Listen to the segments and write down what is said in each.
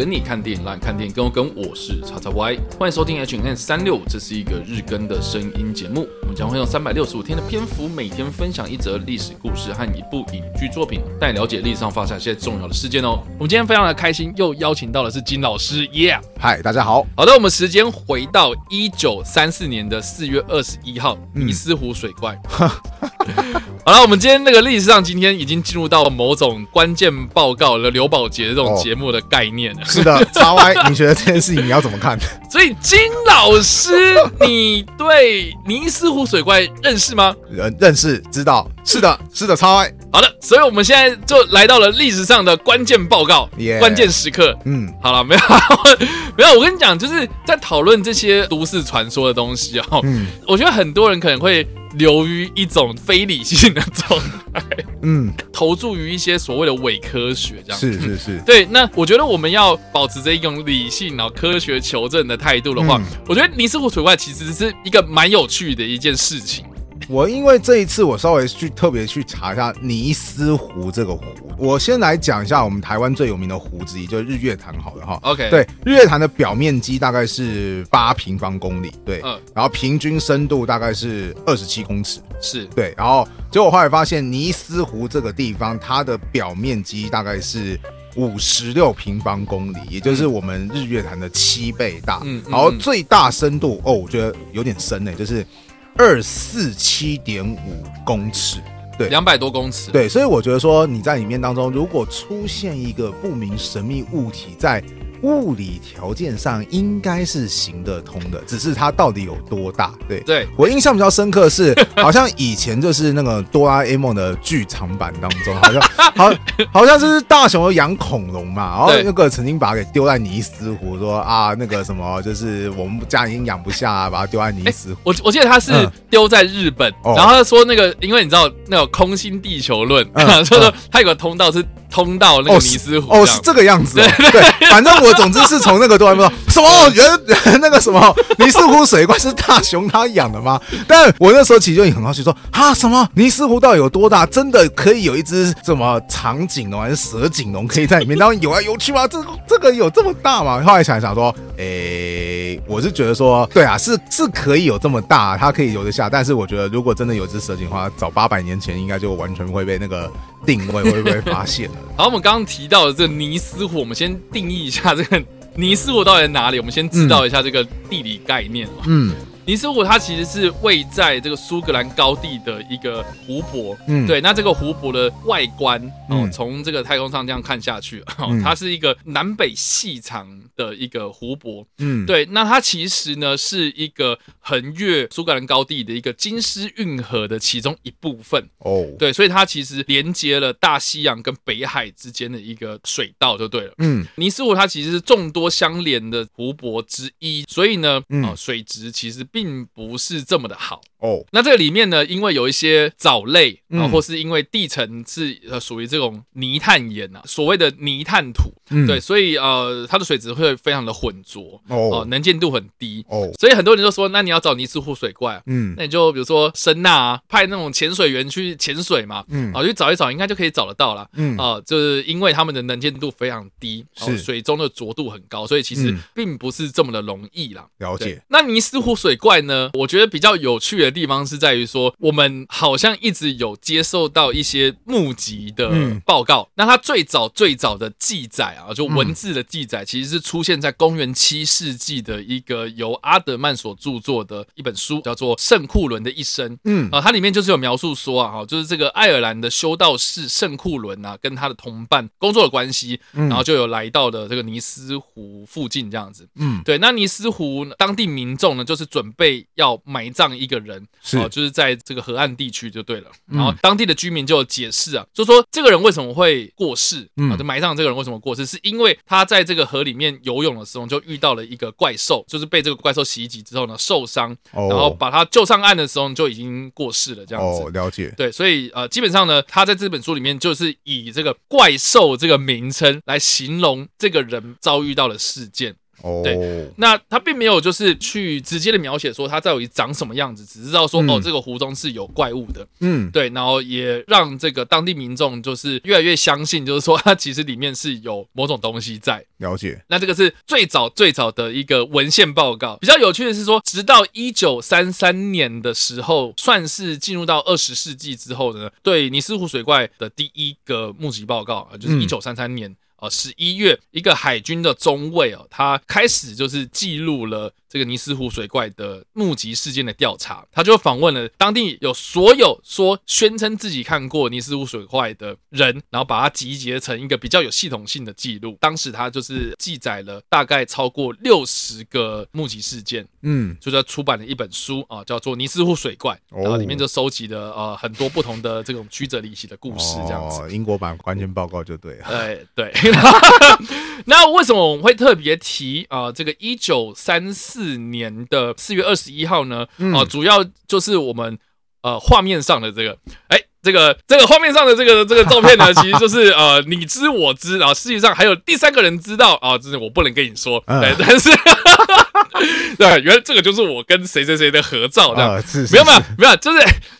跟你看电影，让你看电影跟我跟。我是叉叉 Y，欢迎收听 H N 三六五，这是一个日更的声音节目。我们将会用三百六十五天的篇幅，每天分享一则历史故事和一部影剧作品，带你了解历史上发生一些重要的事件哦。我们今天非常的开心，又邀请到的是金老师，耶！嗨，大家好。好的，我们时间回到一九三四年的四月二十一号，尼斯湖水怪。嗯好了，我们今天那个历史上，今天已经进入到某种关键报告了刘宝杰这种节目的概念了。哦、是的，叉 Y，你觉得这件事情你要怎么看？所以金老师，你对尼斯湖水怪认识吗？认认识，知道。是的，是的，叉 Y。好的，所以我们现在就来到了历史上的关键报告，yeah, 关键时刻。嗯，好了，没有，没有。我跟你讲，就是在讨论这些都市传说的东西哦。嗯，我觉得很多人可能会。流于一种非理性的状态，嗯，投注于一些所谓的伪科学，这样是是是，对。那我觉得我们要保持着一种理性，然后科学求证的态度的话，嗯，我觉得尼斯湖水怪其实是一个蛮有趣的一件事情。我因为这一次我稍微去特别去查一下尼斯湖这个湖，我先来讲一下我们台湾最有名的湖之一，就是日月潭，好了哈。OK，对，日月潭的表面积大概是八平方公里，对，嗯，然后平均深度大概是二十七公尺，是。对，然后结果后来发现尼斯湖这个地方它的表面积大概是五十六平方公里，也就是我们日月潭的七倍大，嗯，然后最大深度哦，我觉得有点深呢，就是。二四七点五公尺，对，两百多公尺，对，所以我觉得说你在里面当中，如果出现一个不明神秘物体在。物理条件上应该是行得通的，只是它到底有多大？对，对我印象比较深刻是，好像以前就是那个哆啦 A 梦的剧场版当中，好像好好像就是大雄养恐龙嘛，然后那个曾经把它给丢在尼斯湖，说啊那个什么就是我们家已经养不下啊，把它丢在尼斯湖。我我记得他是丢在日本，然后他说那个因为你知道那个空心地球论，所以说他有个通道是。通到那个尼斯湖哦，是这个样子，对对，反正我总之是从那个哆啦 A 梦什么原 那个什么尼斯湖水怪是大雄他养的吗？但我那时候其实就很好奇说啊，什么尼斯湖到底有多大？真的可以有一只什么长颈龙还是蛇颈龙可以在里面然后游来游去吗？这这个有这么大吗？后来想一想说，诶，我是觉得说，对啊，是是可以有这么大，它可以游得下。但是我觉得如果真的有只蛇颈的话，早八百年前应该就完全会被那个。定位会不会发现？好，我们刚刚提到的这尼斯湖，我们先定义一下这个尼斯我到底在哪里？我们先知道一下这个地理概念。嗯。尼斯湖它其实是位在这个苏格兰高地的一个湖泊，嗯，对。那这个湖泊的外观哦，从这个太空上这样看下去，哦，它是一个南北细长的一个湖泊，嗯，对。那它其实呢是一个横越苏格兰高地的一个金丝运河的其中一部分，哦，对。所以它其实连接了大西洋跟北海之间的一个水道就对了，嗯。尼斯湖它其实是众多相连的湖泊之一，所以呢，啊，水质其实并。并不是这么的好。哦。那这个里面呢，因为有一些藻类啊，或是因为地层是呃属于这种泥炭岩啊，所谓的泥炭土，对，所以呃它的水质会非常的浑浊哦，能见度很低哦。所以很多人就说，那你要找尼斯湖水怪，嗯，那你就比如说声呐啊，派那种潜水员去潜水嘛，嗯，啊，去找一找，应该就可以找得到了，嗯啊，就是因为他们的能见度非常低，是水中的浊度很高，所以其实并不是这么的容易啦。了解。那尼斯湖水怪。怪呢？我觉得比较有趣的地方是在于说，我们好像一直有接受到一些募集的报告。嗯、那它最早最早的记载啊，就文字的记载，其实是出现在公元七世纪的一个由阿德曼所著作的一本书，叫做《圣库伦的一生》。嗯啊，它里面就是有描述说啊，哈，就是这个爱尔兰的修道士圣库伦啊，跟他的同伴工作的关系，然后就有来到的这个尼斯湖附近这样子。嗯，对，那尼斯湖当地民众呢，就是准备。要埋葬一个人，是、哦、就是在这个河岸地区就对了。然后当地的居民就解释啊，就说这个人为什么会过世，啊，就埋葬这个人为什么过世，是因为他在这个河里面游泳的时候就遇到了一个怪兽，就是被这个怪兽袭击之后呢受伤，然后把他救上岸的时候就已经过世了，这样子。哦，了解。对，所以呃，基本上呢，他在这本书里面就是以这个怪兽这个名称来形容这个人遭遇到的事件。哦，对，那他并没有就是去直接的描写说它到底长什么样子，只知道说、嗯、哦，这个湖中是有怪物的。嗯，对，然后也让这个当地民众就是越来越相信，就是说它其实里面是有某种东西在。了解。那这个是最早最早的一个文献报告。比较有趣的是说，直到一九三三年的时候，算是进入到二十世纪之后呢，对尼斯湖水怪的第一个目击报告啊，就是一九三三年。呃，十一月，一个海军的中尉哦，他开始就是记录了。这个尼斯湖水怪的目击事件的调查，他就访问了当地有所有说宣称自己看过尼斯湖水怪的人，然后把它集结成一个比较有系统性的记录。当时他就是记载了大概超过六十个目击事件，嗯，就在出版了一本书啊，叫做《尼斯湖水怪》，然后里面就收集了呃很多不同的这种曲折离奇的故事，这样子。英国版关键报告就对了。对对。那为什么我们会特别提啊？这个一九三四年的四月二十一号呢？啊，主要就是我们呃画面上的这个，哎，这个这个画面上的这个这个照片呢，其实就是呃你知我知，然后实际上还有第三个人知道啊，就是我不能跟你说，对，但是 对，原来这个就是我跟谁谁谁的合照，这样，没有没有没有，就是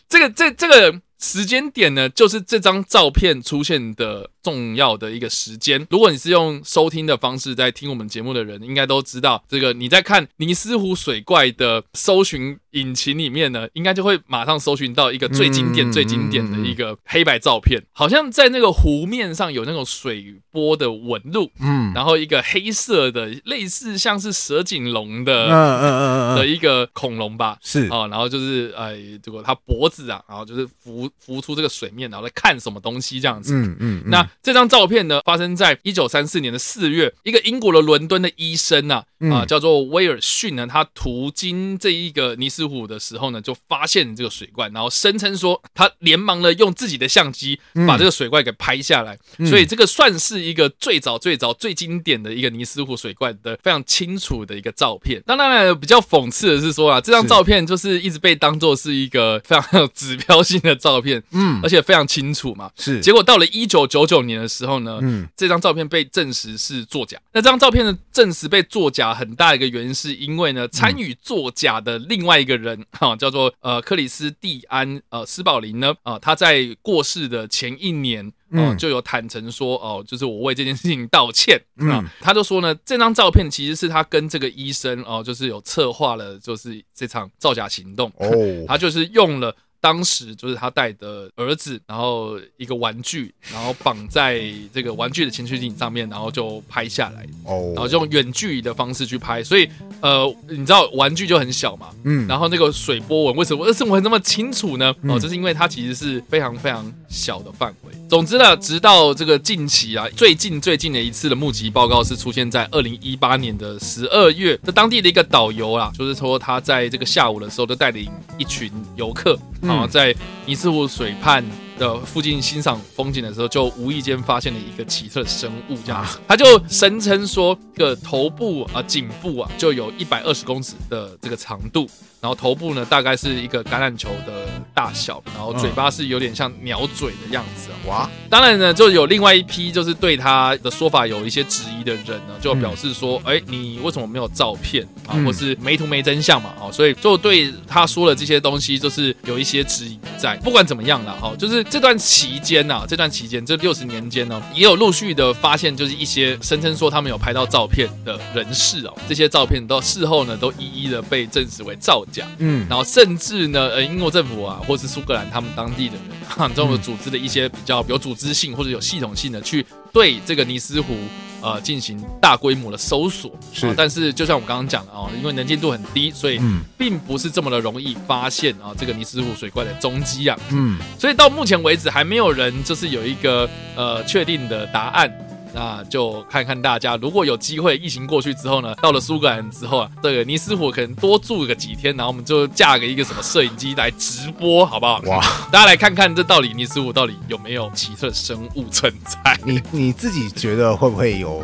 这个这这个时间点呢，就是这张照片出现的。重要的一个时间，如果你是用收听的方式在听我们节目的人，应该都知道，这个你在看尼斯湖水怪的搜寻引擎里面呢，应该就会马上搜寻到一个最经典、最经典的一个黑白照片，好像在那个湖面上有那种水波的纹路，嗯，然后一个黑色的，类似像是蛇颈龙的，嗯。嗯。嗯嗯的一个恐龙吧，是。啊，然后就是哎，这个它脖子啊，然后就是浮浮出这个水面，然后在看什么东西这样子，嗯嗯，那。这张照片呢，发生在一九三四年的四月，一个英国的伦敦的医生呐、啊，叫做威尔逊呢，他途经这一个尼斯湖的时候呢，就发现这个水怪，然后声称说他连忙的用自己的相机把这个水怪给拍下来，嗯、所以这个算是一个最早最早最经典的一个尼斯湖水怪的非常清楚的一个照片。当然，比较讽刺的是说啊，这张照片就是一直被当做是一个非常有指标性的照片，嗯，而且非常清楚嘛，是。结果到了一九九九年的时候呢，嗯，这张照片被证实是作假。那这张照片的证实被作假，很大一个原因是因为呢，参与作假的另外一个人 哈，叫做呃克里斯蒂安呃斯宝林呢，啊，他在过世的前一年，嗯，就有坦诚说哦，就是我为这件事情道歉啊。他就说呢，这张照片其实是他跟这个医生哦，就是有策划了，就是这场造假行动哦，他就是用了。当时就是他带的儿子，然后一个玩具，然后绑在这个玩具的前驱艇上面，然后就拍下来，哦，然后就用远距离的方式去拍，所以呃，你知道玩具就很小嘛，嗯，然后那个水波纹为什么为什么会那么清楚呢？哦，这是因为它其实是非常非常小的范围。总之呢，直到这个近期啊，最近最近的一次的目击报告是出现在二零一八年的十二月，这当地的一个导游啊，就是说他在这个下午的时候，就带领一群游客。然后在尼斯湖水畔的附近欣赏风景的时候，就无意间发现了一个奇特的生物，这样子，他就声称说，个头部啊、颈部啊，就有一百二十公尺的这个长度。然后头部呢，大概是一个橄榄球的大小，然后嘴巴是有点像鸟嘴的样子。哇！当然呢，就有另外一批就是对他的说法有一些质疑的人呢，就表示说，哎，你为什么没有照片啊？或是没图没真相嘛？哦，所以就对他说的这些东西，就是有一些质疑在。不管怎么样了，哈，就是这段期间呐，这段期间这六十年间呢，也有陆续的发现，就是一些声称说他们有拍到照片的人士哦，这些照片到事后呢，都一一的被证实为造假。嗯，然后甚至呢，呃，英国政府啊，或是苏格兰他们当地的人，哈，这种组织的一些比较有组织性或者有系统性的去对这个尼斯湖呃进行大规模的搜索，是、啊。但是就像我刚刚讲的啊，因为能见度很低，所以并不是这么的容易发现啊这个尼斯湖水怪的踪迹啊。嗯，所以到目前为止还没有人就是有一个呃确定的答案。那就看看大家，如果有机会，疫情过去之后呢，到了苏格兰之后啊，这个尼斯湖可能多住个几天，然后我们就架个一个什么摄影机来直播，好不好？哇！大家来看看这到底尼斯湖到底有没有奇特生物存在？你你自己觉得会不会有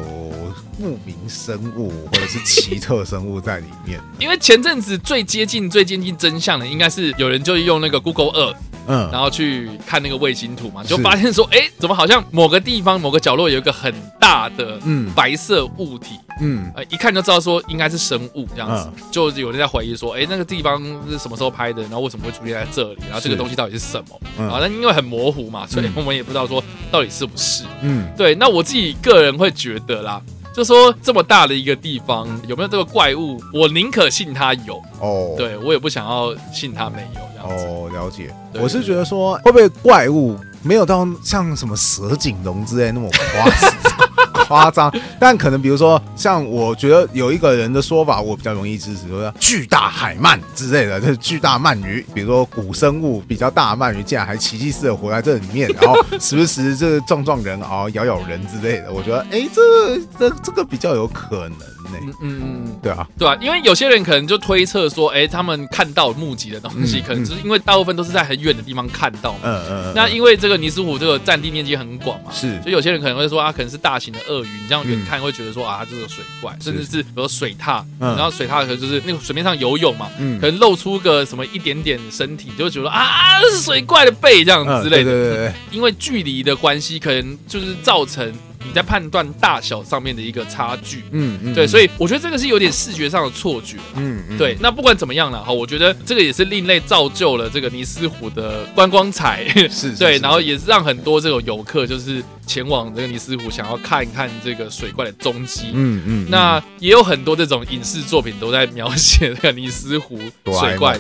不明生物或者是奇特生物在里面？因为前阵子最接近最接近真相的，应该是有人就用那个 Google Earth。嗯，然后去看那个卫星图嘛，就发现说，哎，怎么好像某个地方某个角落有一个很大的嗯白色物体，嗯，呃，一看就知道说应该是生物这样子，就有人在怀疑说，哎，那个地方是什么时候拍的？然后为什么会出现在这里？然后这个东西到底是什么？啊，那因为很模糊嘛，所以我们也不知道说到底是不是。嗯，对。那我自己个人会觉得啦。就说这么大的一个地方有没有这个怪物？我宁可信它有哦，对我也不想要信它没有这样子哦。了解，我是觉得说会不会怪物没有到像什么蛇颈龙之类那么夸张。夸张，但可能比如说，像我觉得有一个人的说法，我比较容易支持，就是巨大海鳗之类的，就是巨大鳗鱼，比如说古生物比较大的鳗鱼，竟然还奇迹似的活在这里面，然后时不时就是撞撞人啊，咬咬人之类的，我觉得，哎，这这这个比较有可能。嗯嗯嗯，对啊，对啊，因为有些人可能就推测说，哎，他们看到目击的东西，可能就是因为大部分都是在很远的地方看到嘛。嗯嗯。那因为这个尼斯湖这个占地面积很广嘛，是，所以有些人可能会说啊，可能是大型的鳄鱼，你这样远看会觉得说啊，它就是个水怪，甚至是比如水獭，然后水獭可能就是那个水面上游泳嘛，可能露出个什么一点点身体，就会觉得啊，是水怪的背这样之类的。对对对。因为距离的关系，可能就是造成。你在判断大小上面的一个差距，嗯嗯，对，所以我觉得这个是有点视觉上的错觉，嗯嗯，对。那不管怎么样了哈，我觉得这个也是另类造就了这个尼斯湖的观光彩，是，对，然后也是让很多这种游客就是。前往这个尼斯湖，想要看一看这个水怪的踪迹。嗯嗯，那也有很多这种影视作品都在描写这个尼斯湖水怪。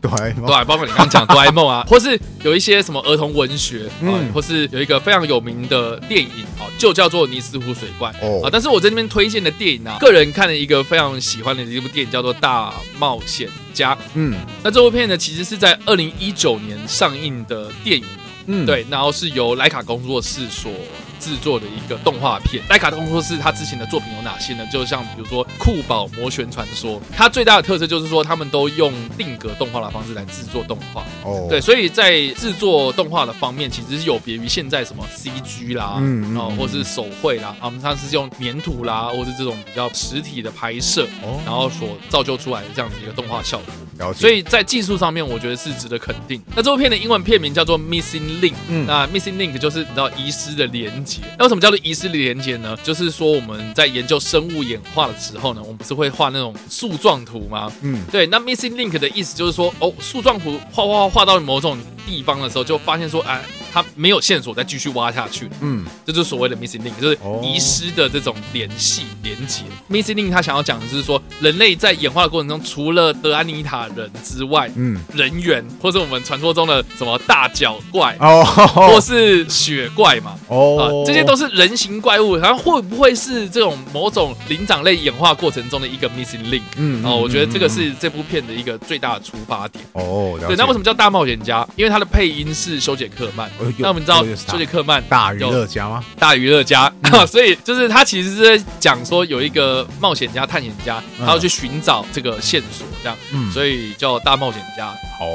对 对，包括你刚刚讲哆啦 A 梦啊，或是有一些什么儿童文学嗯，或是有一个非常有名的电影啊，就叫做《尼斯湖水怪》哦啊。但是我在那边推荐的电影呢，个人看了一个非常喜欢的一部电影，叫做《大冒险家》。嗯，那这部片呢，其实是在二零一九年上映的电影。嗯，对，然后是由莱卡工作室所制作的一个动画片。莱卡工作室他之前的作品有哪些呢？就像比如说《酷宝魔旋传说》，它最大的特色就是说他们都用定格动画的方式来制作动画。哦，对，所以在制作动画的方面，其实是有别于现在什么 CG 啦，嗯，然后或是手绘啦，他们他是用粘土啦，或是这种比较实体的拍摄，哦，然后所造就出来的这样子一个动画效果。所以在技术上面，我觉得是值得肯定。那这部片的英文片名叫做 Missing Link，嗯，那 Missing Link 就是你知道遗失的连接。那为什么叫做遗失的连接呢？就是说我们在研究生物演化的时候呢，我们不是会画那种树状图吗？嗯，对。那 Missing Link 的意思就是说，哦，树状图画画画到某种地方的时候，就发现说，哎。它没有线索再继续挖下去，嗯，这就是所谓的 missing link，就是遗失的这种联系连接。missing link 他想要讲的就是说，人类在演化的过程中，除了德安妮塔人之外，嗯，人猿或者我们传说中的什么大脚怪哦，或是雪怪嘛，哦，这些都是人形怪物。然后会不会是这种某种灵长类演化过程中的一个 missing link？嗯，哦，我觉得这个是这部片的一个最大的出发点。哦，对，那为什么叫大冒险家？因为它的配音是修杰克曼。那我们知道休杰克曼大娱乐家吗？大娱乐家，嗯、所以就是他其实是在讲说有一个冒险家、探险家，他要去寻找这个线索，这样，嗯，所以叫大冒险家。好，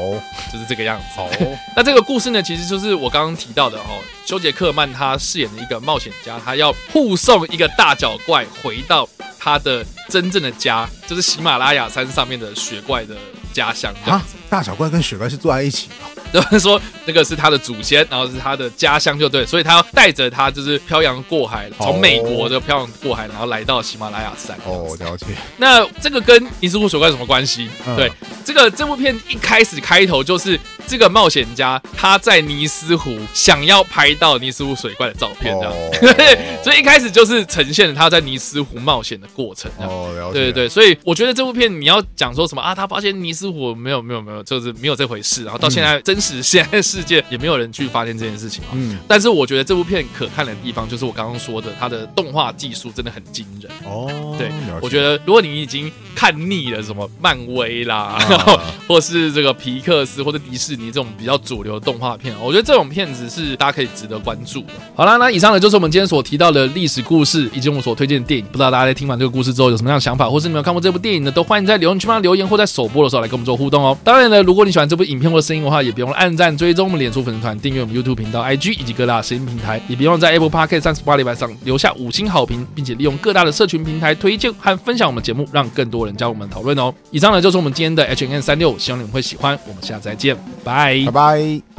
就是这个样子。好，那这个故事呢，其实就是我刚刚提到的哦，休杰克曼他饰演的一个冒险家，他要护送一个大脚怪回到他的真正的家，就是喜马拉雅山上面的雪怪的家乡。啊，大脚怪跟雪怪是坐在一起的。就是说，那个是他的祖先，然后是他的家乡，就对，所以他要带着他，就是漂洋过海，从美国的漂洋过海，然后来到喜马拉雅山。哦，了解。那这个跟尼斯湖水怪有什么关系？嗯、对，这个这部片一开始开头就是这个冒险家他在尼斯湖想要拍到尼斯湖水怪的照片，这样。哦、所以一开始就是呈现了他在尼斯湖冒险的过程。哦，了解。对对对，所以我觉得这部片你要讲说什么啊？他发现尼斯湖没有没有没有，就是没有这回事。然后到现在真。是现在世界也没有人去发现这件事情啊。嗯，但是我觉得这部片可看的地方，就是我刚刚说的，它的动画技术真的很惊人哦。对，我觉得如果你已经看腻了什么漫威啦，然后或是这个皮克斯或者迪士尼这种比较主流的动画片，我觉得这种片子是大家可以值得关注的。好啦，那以上呢就是我们今天所提到的历史故事，以及我们所推荐的电影。不知道大家在听完这个故事之后有什么样的想法，或是你们有看过这部电影呢？都欢迎在留言区帮留言，或在首播的时候来跟我们做互动哦。当然呢，如果你喜欢这部影片或者声音的话，也别忘了按赞、追踪我们脸书粉丝团、订阅我们 YouTube 频道、IG 以及各大声音平台，也别忘在 Apple Podcast 三十八礼拜上留下五星好评，并且利用各大的社群平台推荐和分享我们节目，让更多人加入我们讨论哦。以上呢就是我们今天的 HNN36，希望你们会喜欢。我们下次再见，拜拜拜。